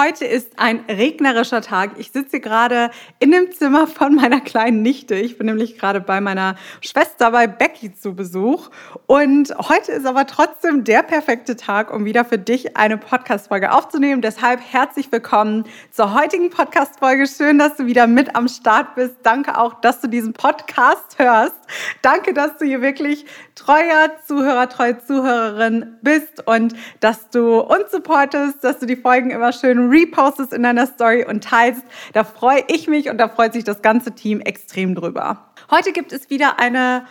Heute ist ein regnerischer Tag. Ich sitze gerade in dem Zimmer von meiner kleinen Nichte. Ich bin nämlich gerade bei meiner Schwester bei Becky zu Besuch. Und heute ist aber trotzdem der perfekte Tag, um wieder für dich eine Podcast-Folge aufzunehmen. Deshalb herzlich willkommen zur heutigen Podcast-Folge. Schön, dass du wieder mit am Start bist. Danke auch, dass du diesen Podcast hörst. Danke, dass du hier wirklich treuer Zuhörer, treue Zuhörerin bist und dass du uns supportest, dass du die Folgen immer schön repostest in deiner Story und teilst. Da freue ich mich und da freut sich das ganze Team extrem drüber. Heute gibt es wieder eine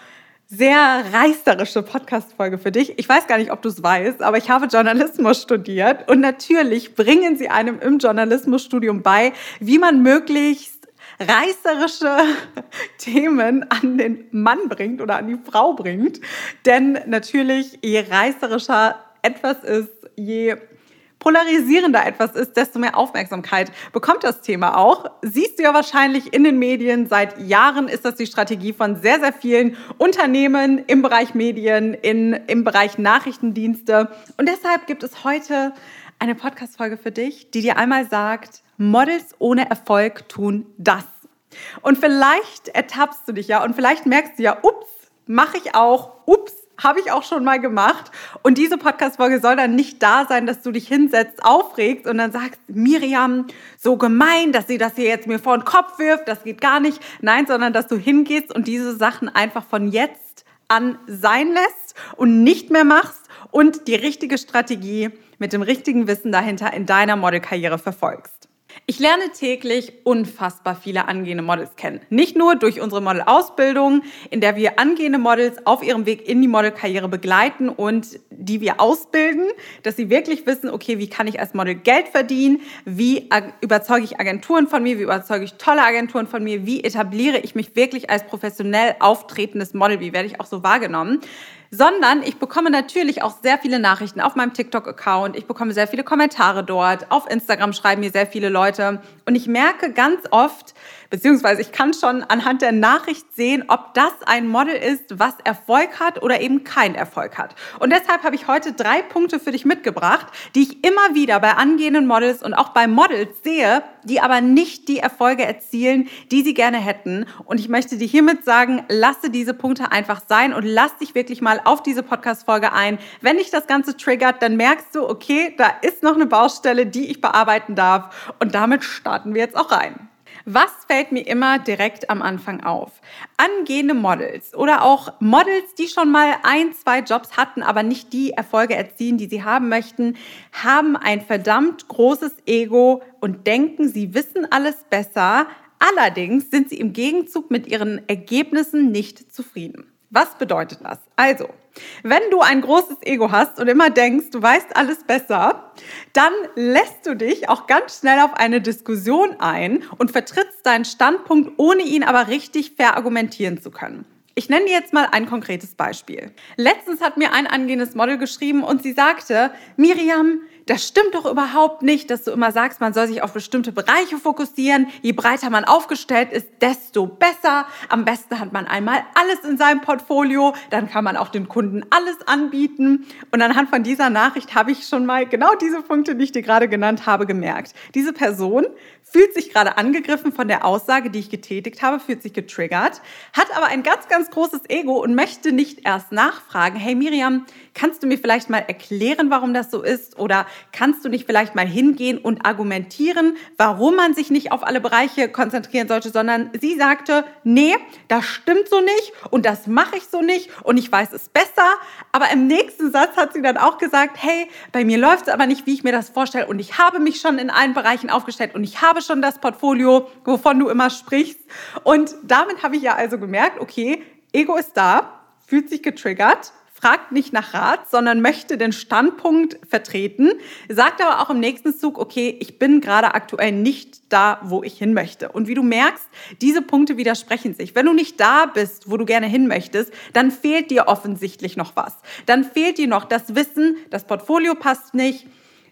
sehr reißerische Podcast-Folge für dich. Ich weiß gar nicht, ob du es weißt, aber ich habe Journalismus studiert und natürlich bringen sie einem im Journalismusstudium bei, wie man möglichst reißerische Themen an den Mann bringt oder an die Frau bringt. Denn natürlich, je reißerischer etwas ist, je polarisierender etwas ist, desto mehr Aufmerksamkeit bekommt das Thema auch. Siehst du ja wahrscheinlich in den Medien. Seit Jahren ist das die Strategie von sehr, sehr vielen Unternehmen im Bereich Medien, in, im Bereich Nachrichtendienste. Und deshalb gibt es heute eine Podcast-Folge für dich, die dir einmal sagt, Models ohne Erfolg tun das. Und vielleicht ertappst du dich ja und vielleicht merkst du ja, ups, mache ich auch, ups, habe ich auch schon mal gemacht. Und diese Podcast-Folge soll dann nicht da sein, dass du dich hinsetzt, aufregst und dann sagst, Miriam, so gemein, dass sie das hier jetzt mir vor den Kopf wirft, das geht gar nicht. Nein, sondern dass du hingehst und diese Sachen einfach von jetzt an sein lässt und nicht mehr machst und die richtige Strategie mit dem richtigen Wissen dahinter in deiner Modelkarriere verfolgst. Ich lerne täglich unfassbar viele angehende Models kennen. Nicht nur durch unsere Modelausbildung, in der wir angehende Models auf ihrem Weg in die Modelkarriere begleiten und die wir ausbilden, dass sie wirklich wissen, okay, wie kann ich als Model Geld verdienen? Wie überzeuge ich Agenturen von mir? Wie überzeuge ich tolle Agenturen von mir? Wie etabliere ich mich wirklich als professionell auftretendes Model? Wie werde ich auch so wahrgenommen? Sondern ich bekomme natürlich auch sehr viele Nachrichten auf meinem TikTok-Account. Ich bekomme sehr viele Kommentare dort. Auf Instagram schreiben mir sehr viele Leute. Und ich merke ganz oft, beziehungsweise ich kann schon anhand der Nachricht sehen, ob das ein Model ist, was Erfolg hat oder eben keinen Erfolg hat. Und deshalb habe ich heute drei Punkte für dich mitgebracht, die ich immer wieder bei angehenden Models und auch bei Models sehe, die aber nicht die Erfolge erzielen, die sie gerne hätten. Und ich möchte dir hiermit sagen, lasse diese Punkte einfach sein und lass dich wirklich mal auf diese Podcast-Folge ein. Wenn dich das Ganze triggert, dann merkst du, okay, da ist noch eine Baustelle, die ich bearbeiten darf. Und damit starten wir jetzt auch rein. Was fällt mir immer direkt am Anfang auf? Angehende Models oder auch Models, die schon mal ein, zwei Jobs hatten, aber nicht die Erfolge erzielen, die sie haben möchten, haben ein verdammt großes Ego und denken, sie wissen alles besser. Allerdings sind sie im Gegenzug mit ihren Ergebnissen nicht zufrieden. Was bedeutet das? Also, wenn du ein großes Ego hast und immer denkst, du weißt alles besser, dann lässt du dich auch ganz schnell auf eine Diskussion ein und vertrittst deinen Standpunkt, ohne ihn aber richtig verargumentieren zu können. Ich nenne dir jetzt mal ein konkretes Beispiel. Letztens hat mir ein angehendes Model geschrieben und sie sagte, Miriam, das stimmt doch überhaupt nicht, dass du immer sagst, man soll sich auf bestimmte Bereiche fokussieren. Je breiter man aufgestellt ist, desto besser. Am besten hat man einmal alles in seinem Portfolio, dann kann man auch den Kunden alles anbieten. Und anhand von dieser Nachricht habe ich schon mal genau diese Punkte, die ich dir gerade genannt habe, gemerkt. Diese Person fühlt sich gerade angegriffen von der Aussage, die ich getätigt habe, fühlt sich getriggert, hat aber ein ganz, ganz großes Ego und möchte nicht erst nachfragen, hey Miriam, kannst du mir vielleicht mal erklären, warum das so ist? Oder kannst du nicht vielleicht mal hingehen und argumentieren, warum man sich nicht auf alle Bereiche konzentrieren sollte, sondern sie sagte, nee, das stimmt so nicht und das mache ich so nicht und ich weiß es besser. Aber im nächsten Satz hat sie dann auch gesagt, hey, bei mir läuft es aber nicht, wie ich mir das vorstelle und ich habe mich schon in allen Bereichen aufgestellt und ich habe schon das Portfolio, wovon du immer sprichst. Und damit habe ich ja also gemerkt, okay, Ego ist da, fühlt sich getriggert fragt nicht nach Rat, sondern möchte den Standpunkt vertreten, sagt aber auch im nächsten Zug, okay, ich bin gerade aktuell nicht da, wo ich hin möchte. Und wie du merkst, diese Punkte widersprechen sich. Wenn du nicht da bist, wo du gerne hin möchtest, dann fehlt dir offensichtlich noch was. Dann fehlt dir noch das Wissen, das Portfolio passt nicht,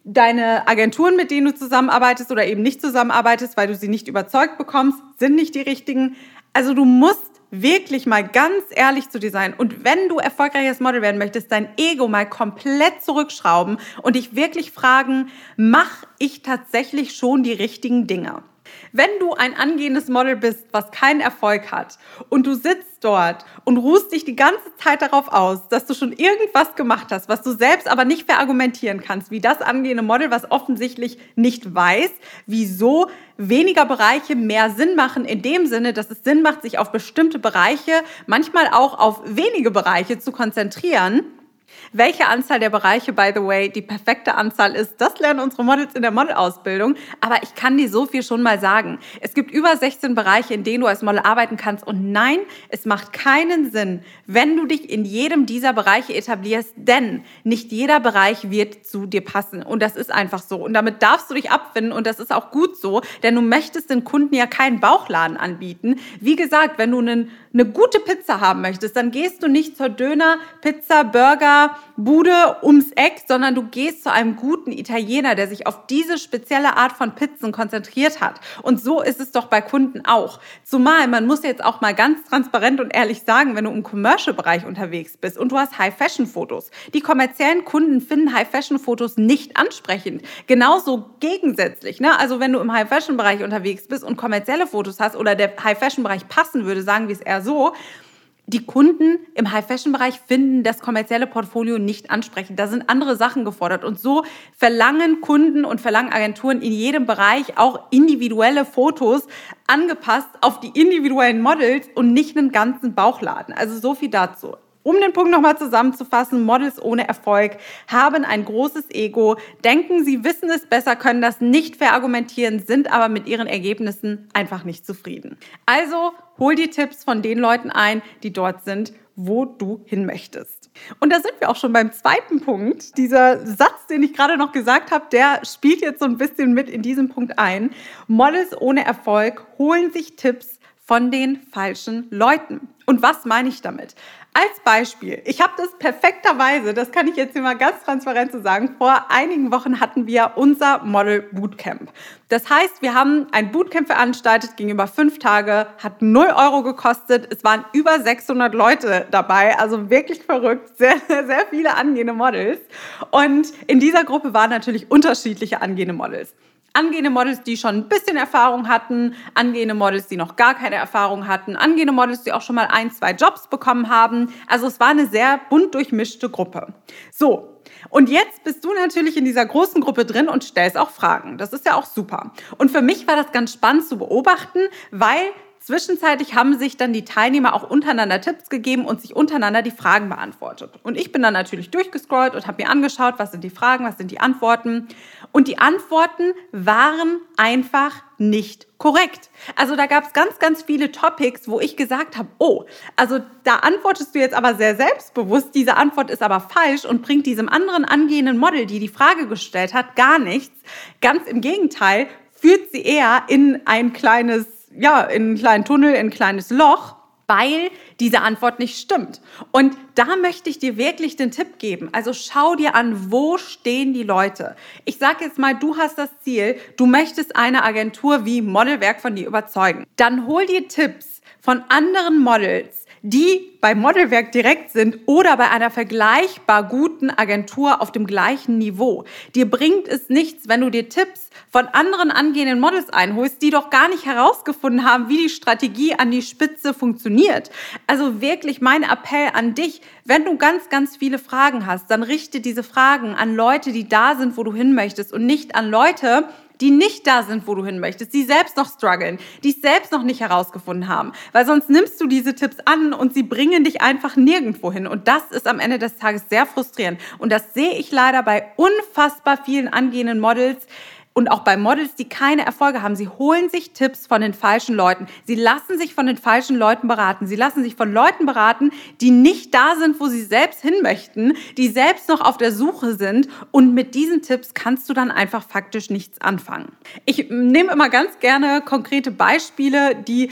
deine Agenturen, mit denen du zusammenarbeitest oder eben nicht zusammenarbeitest, weil du sie nicht überzeugt bekommst, sind nicht die richtigen. Also du musst wirklich mal ganz ehrlich zu dir sein und wenn du erfolgreiches Model werden möchtest, dein Ego mal komplett zurückschrauben und dich wirklich fragen, mach ich tatsächlich schon die richtigen Dinge? Wenn du ein angehendes Model bist, was keinen Erfolg hat und du sitzt dort und ruhst dich die ganze Zeit darauf aus, dass du schon irgendwas gemacht hast, was du selbst aber nicht verargumentieren kannst, wie das angehende Model, was offensichtlich nicht weiß, wieso weniger Bereiche mehr Sinn machen, in dem Sinne, dass es Sinn macht, sich auf bestimmte Bereiche, manchmal auch auf wenige Bereiche zu konzentrieren, welche Anzahl der Bereiche, by the way, die perfekte Anzahl ist, das lernen unsere Models in der Modelausbildung. Aber ich kann dir so viel schon mal sagen. Es gibt über 16 Bereiche, in denen du als Model arbeiten kannst. Und nein, es macht keinen Sinn, wenn du dich in jedem dieser Bereiche etablierst, denn nicht jeder Bereich wird zu dir passen. Und das ist einfach so. Und damit darfst du dich abfinden. Und das ist auch gut so, denn du möchtest den Kunden ja keinen Bauchladen anbieten. Wie gesagt, wenn du einen eine gute Pizza haben möchtest, dann gehst du nicht zur Döner, Pizza, Burger, Bude ums Eck, sondern du gehst zu einem guten Italiener, der sich auf diese spezielle Art von Pizzen konzentriert hat. Und so ist es doch bei Kunden auch. Zumal, man muss jetzt auch mal ganz transparent und ehrlich sagen, wenn du im Commercial-Bereich unterwegs bist und du hast High-Fashion-Fotos. Die kommerziellen Kunden finden High-Fashion-Fotos nicht ansprechend. Genauso gegensätzlich. Ne? Also wenn du im High-Fashion-Bereich unterwegs bist und kommerzielle Fotos hast oder der High-Fashion-Bereich passen würde, sagen wir es eher so, die Kunden im High-Fashion-Bereich finden das kommerzielle Portfolio nicht ansprechend. Da sind andere Sachen gefordert. Und so verlangen Kunden und verlangen Agenturen in jedem Bereich auch individuelle Fotos angepasst auf die individuellen Models und nicht einen ganzen Bauchladen. Also so viel dazu. Um den Punkt nochmal zusammenzufassen, Models ohne Erfolg haben ein großes Ego, denken, sie wissen es besser, können das nicht verargumentieren, sind aber mit ihren Ergebnissen einfach nicht zufrieden. Also hol die Tipps von den Leuten ein, die dort sind, wo du hin möchtest. Und da sind wir auch schon beim zweiten Punkt. Dieser Satz, den ich gerade noch gesagt habe, der spielt jetzt so ein bisschen mit in diesen Punkt ein. Models ohne Erfolg holen sich Tipps von den falschen Leuten. Und was meine ich damit? Als Beispiel, ich habe das perfekterweise, das kann ich jetzt hier mal ganz transparent so sagen, vor einigen Wochen hatten wir unser Model Bootcamp. Das heißt, wir haben ein Bootcamp veranstaltet, ging über fünf Tage, hat 0 Euro gekostet. Es waren über 600 Leute dabei, also wirklich verrückt, sehr, sehr viele angehende Models. Und in dieser Gruppe waren natürlich unterschiedliche angehende Models angehende Models, die schon ein bisschen Erfahrung hatten, angehende Models, die noch gar keine Erfahrung hatten, angehende Models, die auch schon mal ein, zwei Jobs bekommen haben. Also es war eine sehr bunt durchmischte Gruppe. So. Und jetzt bist du natürlich in dieser großen Gruppe drin und stellst auch Fragen. Das ist ja auch super. Und für mich war das ganz spannend zu beobachten, weil Zwischenzeitlich haben sich dann die Teilnehmer auch untereinander Tipps gegeben und sich untereinander die Fragen beantwortet. Und ich bin dann natürlich durchgescrollt und habe mir angeschaut, was sind die Fragen, was sind die Antworten. Und die Antworten waren einfach nicht korrekt. Also da gab es ganz, ganz viele Topics, wo ich gesagt habe, oh, also da antwortest du jetzt aber sehr selbstbewusst, diese Antwort ist aber falsch und bringt diesem anderen angehenden Model, die die Frage gestellt hat, gar nichts. Ganz im Gegenteil, führt sie eher in ein kleines ja, in einen kleinen Tunnel, in ein kleines Loch, weil diese Antwort nicht stimmt. Und da möchte ich dir wirklich den Tipp geben. Also schau dir an, wo stehen die Leute. Ich sage jetzt mal, du hast das Ziel, du möchtest eine Agentur wie Modelwerk von dir überzeugen. Dann hol dir Tipps von anderen Models, die bei Modelwerk direkt sind oder bei einer vergleichbar guten Agentur auf dem gleichen Niveau. Dir bringt es nichts, wenn du dir Tipps von anderen angehenden Models einholst, die doch gar nicht herausgefunden haben, wie die Strategie an die Spitze funktioniert. Also wirklich mein Appell an dich, wenn du ganz, ganz viele Fragen hast, dann richte diese Fragen an Leute, die da sind, wo du hin möchtest und nicht an Leute, die nicht da sind, wo du hin möchtest, die selbst noch strugglen, die es selbst noch nicht herausgefunden haben. Weil sonst nimmst du diese Tipps an und sie bringen dich einfach nirgendwo hin. Und das ist am Ende des Tages sehr frustrierend. Und das sehe ich leider bei unfassbar vielen angehenden Models, und auch bei Models, die keine Erfolge haben. Sie holen sich Tipps von den falschen Leuten. Sie lassen sich von den falschen Leuten beraten. Sie lassen sich von Leuten beraten, die nicht da sind, wo sie selbst hin möchten, die selbst noch auf der Suche sind. Und mit diesen Tipps kannst du dann einfach faktisch nichts anfangen. Ich nehme immer ganz gerne konkrete Beispiele, die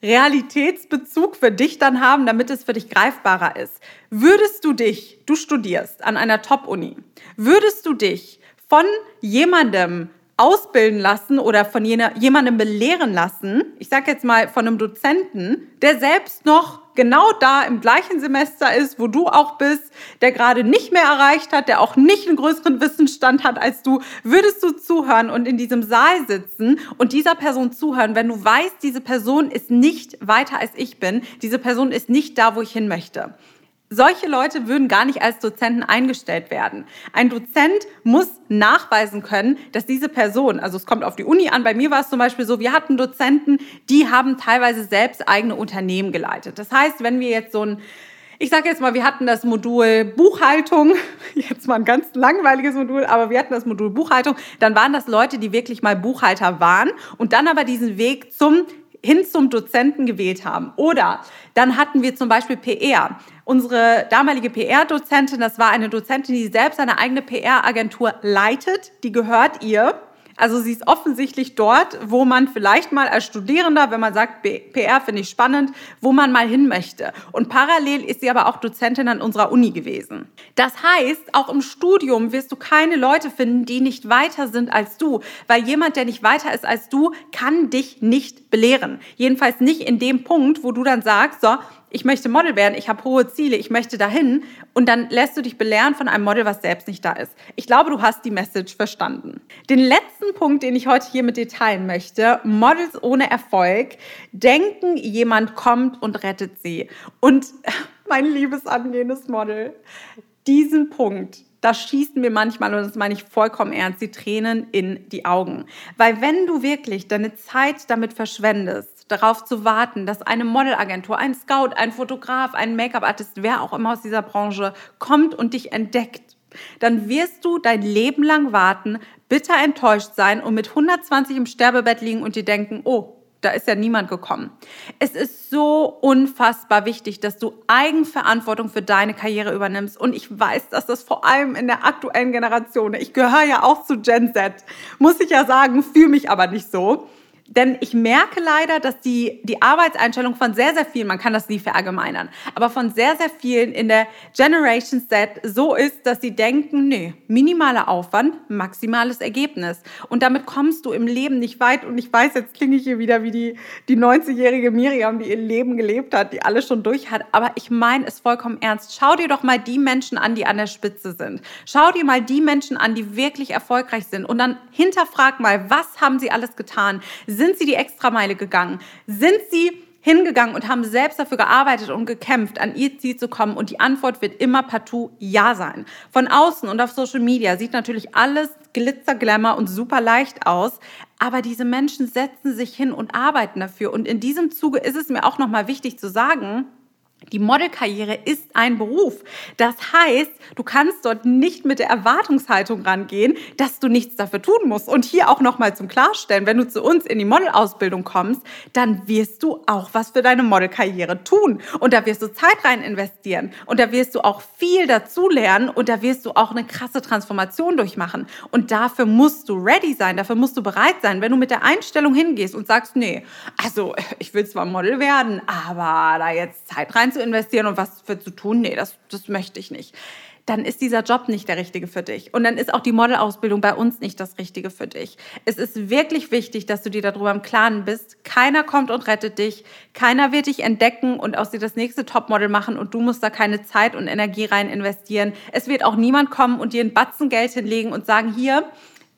Realitätsbezug für dich dann haben, damit es für dich greifbarer ist. Würdest du dich, du studierst an einer Top-Uni, würdest du dich von jemandem ausbilden lassen oder von jemandem belehren lassen, ich sage jetzt mal von einem Dozenten, der selbst noch genau da im gleichen Semester ist, wo du auch bist, der gerade nicht mehr erreicht hat, der auch nicht einen größeren Wissensstand hat als du, würdest du zuhören und in diesem Saal sitzen und dieser Person zuhören, wenn du weißt, diese Person ist nicht weiter als ich bin, diese Person ist nicht da, wo ich hin möchte. Solche Leute würden gar nicht als Dozenten eingestellt werden. Ein Dozent muss nachweisen können, dass diese Person, also es kommt auf die Uni an, bei mir war es zum Beispiel so, wir hatten Dozenten, die haben teilweise selbst eigene Unternehmen geleitet. Das heißt, wenn wir jetzt so ein ich sage jetzt mal, wir hatten das Modul Buchhaltung, jetzt mal ein ganz langweiliges Modul, aber wir hatten das Modul Buchhaltung, dann waren das Leute, die wirklich mal Buchhalter waren und dann aber diesen Weg zum hin zum Dozenten gewählt haben. Oder dann hatten wir zum Beispiel PR. Unsere damalige PR-Dozentin, das war eine Dozentin, die selbst eine eigene PR-Agentur leitet, die gehört ihr. Also sie ist offensichtlich dort, wo man vielleicht mal als Studierender, wenn man sagt, PR finde ich spannend, wo man mal hin möchte. Und parallel ist sie aber auch Dozentin an unserer Uni gewesen. Das heißt, auch im Studium wirst du keine Leute finden, die nicht weiter sind als du, weil jemand, der nicht weiter ist als du, kann dich nicht belehren. Jedenfalls nicht in dem Punkt, wo du dann sagst, so, ich möchte Model werden, ich habe hohe Ziele, ich möchte dahin und dann lässt du dich belehren von einem Model, was selbst nicht da ist. Ich glaube, du hast die Message verstanden. Den letzten Punkt, den ich heute hier mit dir teilen möchte, Models ohne Erfolg denken, jemand kommt und rettet sie. Und mein liebes angehendes Model, diesen Punkt, da schießen mir manchmal, und das meine ich vollkommen ernst, die Tränen in die Augen. Weil wenn du wirklich deine Zeit damit verschwendest, darauf zu warten, dass eine Modelagentur, ein Scout, ein Fotograf, ein Make-up-Artist, wer auch immer aus dieser Branche kommt und dich entdeckt, dann wirst du dein Leben lang warten, bitter enttäuscht sein und mit 120 im Sterbebett liegen und dir denken, oh, da ist ja niemand gekommen. Es ist so unfassbar wichtig, dass du Eigenverantwortung für deine Karriere übernimmst. Und ich weiß, dass das vor allem in der aktuellen Generation, ich gehöre ja auch zu Gen Z, muss ich ja sagen, fühle mich aber nicht so denn ich merke leider, dass die, die Arbeitseinstellung von sehr, sehr vielen, man kann das nie verallgemeinern, aber von sehr, sehr vielen in der Generation Set so ist, dass sie denken, nee, minimaler Aufwand, maximales Ergebnis. Und damit kommst du im Leben nicht weit. Und ich weiß, jetzt klinge ich hier wieder wie die, die 90-jährige Miriam, die ihr Leben gelebt hat, die alles schon durch hat. Aber ich meine es vollkommen ernst. Schau dir doch mal die Menschen an, die an der Spitze sind. Schau dir mal die Menschen an, die wirklich erfolgreich sind. Und dann hinterfrag mal, was haben sie alles getan? Sie die Extrameile gegangen? Sind sie hingegangen und haben selbst dafür gearbeitet und gekämpft, an ihr Ziel zu kommen? Und die Antwort wird immer partout Ja sein. Von außen und auf Social Media sieht natürlich alles Glitzer, Glamour und super leicht aus. Aber diese Menschen setzen sich hin und arbeiten dafür. Und in diesem Zuge ist es mir auch nochmal wichtig zu sagen, die Modelkarriere ist ein Beruf. Das heißt, du kannst dort nicht mit der Erwartungshaltung rangehen, dass du nichts dafür tun musst. Und hier auch nochmal zum Klarstellen, wenn du zu uns in die Modelausbildung kommst, dann wirst du auch was für deine Modelkarriere tun. Und da wirst du Zeit rein investieren. Und da wirst du auch viel dazu lernen. Und da wirst du auch eine krasse Transformation durchmachen. Und dafür musst du ready sein. Dafür musst du bereit sein. Wenn du mit der Einstellung hingehst und sagst, nee, also ich will zwar Model werden, aber da jetzt Zeit rein zu investieren und was für zu tun, nee, das, das möchte ich nicht. Dann ist dieser Job nicht der richtige für dich. Und dann ist auch die Modelausbildung bei uns nicht das Richtige für dich. Es ist wirklich wichtig, dass du dir darüber im Klaren bist. Keiner kommt und rettet dich. Keiner wird dich entdecken und aus dir das nächste Topmodel machen und du musst da keine Zeit und Energie rein investieren. Es wird auch niemand kommen und dir ein Batzen Geld hinlegen und sagen, hier,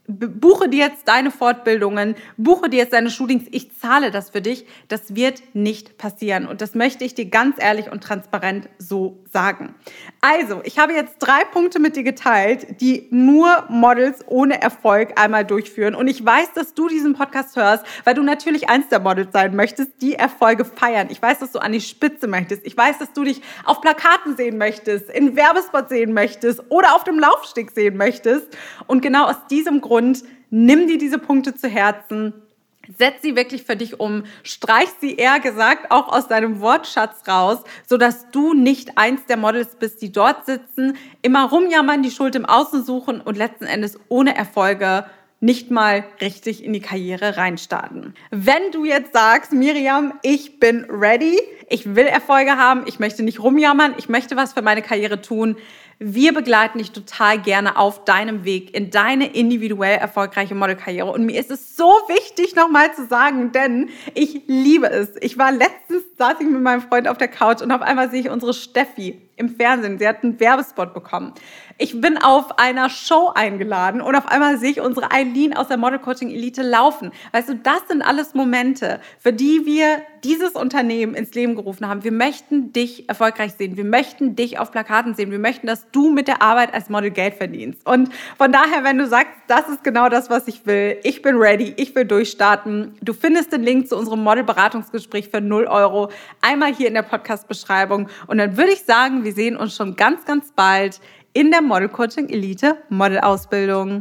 buche dir jetzt deine Fortbildungen, buche dir jetzt deine Shootings, ich zahle das für dich. Das wird nicht passieren. Und das möchte ich dir ganz ehrlich und transparent so sagen. Also, ich habe jetzt drei Punkte mit dir geteilt, die nur Models ohne Erfolg einmal durchführen. Und ich weiß, dass du diesen Podcast hörst, weil du natürlich eins der Models sein möchtest, die Erfolge feiern. Ich weiß, dass du an die Spitze möchtest. Ich weiß, dass du dich auf Plakaten sehen möchtest, in Werbespot sehen möchtest oder auf dem Laufsteg sehen möchtest. Und genau aus diesem Grund und nimm dir diese Punkte zu Herzen. Setz sie wirklich für dich um, streich sie eher gesagt auch aus deinem Wortschatz raus, sodass du nicht eins der Models bist, die dort sitzen, immer rumjammern, die Schuld im Außen suchen und letzten Endes ohne Erfolge nicht mal richtig in die Karriere reinstarten. Wenn du jetzt sagst, Miriam, ich bin ready, ich will Erfolge haben, ich möchte nicht rumjammern, ich möchte was für meine Karriere tun, Wir begleiten dich total gerne auf deinem Weg in deine individuell erfolgreiche Modelkarriere. Und mir ist es so wichtig, nochmal zu sagen, denn ich liebe es. Ich war letztens, saß ich mit meinem Freund auf der Couch und auf einmal sehe ich unsere Steffi im Fernsehen. Sie hat einen Werbespot bekommen. Ich bin auf einer Show eingeladen und auf einmal sehe ich unsere Eileen aus der Model Coaching Elite laufen. Weißt du, das sind alles Momente, für die wir dieses Unternehmen ins Leben gerufen haben. Wir möchten dich erfolgreich sehen. Wir möchten dich auf Plakaten sehen. Wir möchten, dass du mit der Arbeit als Model Geld verdienst. Und von daher, wenn du sagst, das ist genau das, was ich will, ich bin ready, ich will durchstarten. Du findest den Link zu unserem Model-Beratungsgespräch für 0 Euro einmal hier in der Podcast-Beschreibung. Und dann würde ich wir sehen uns schon ganz, ganz bald in der Model Coaching Elite Model Ausbildung.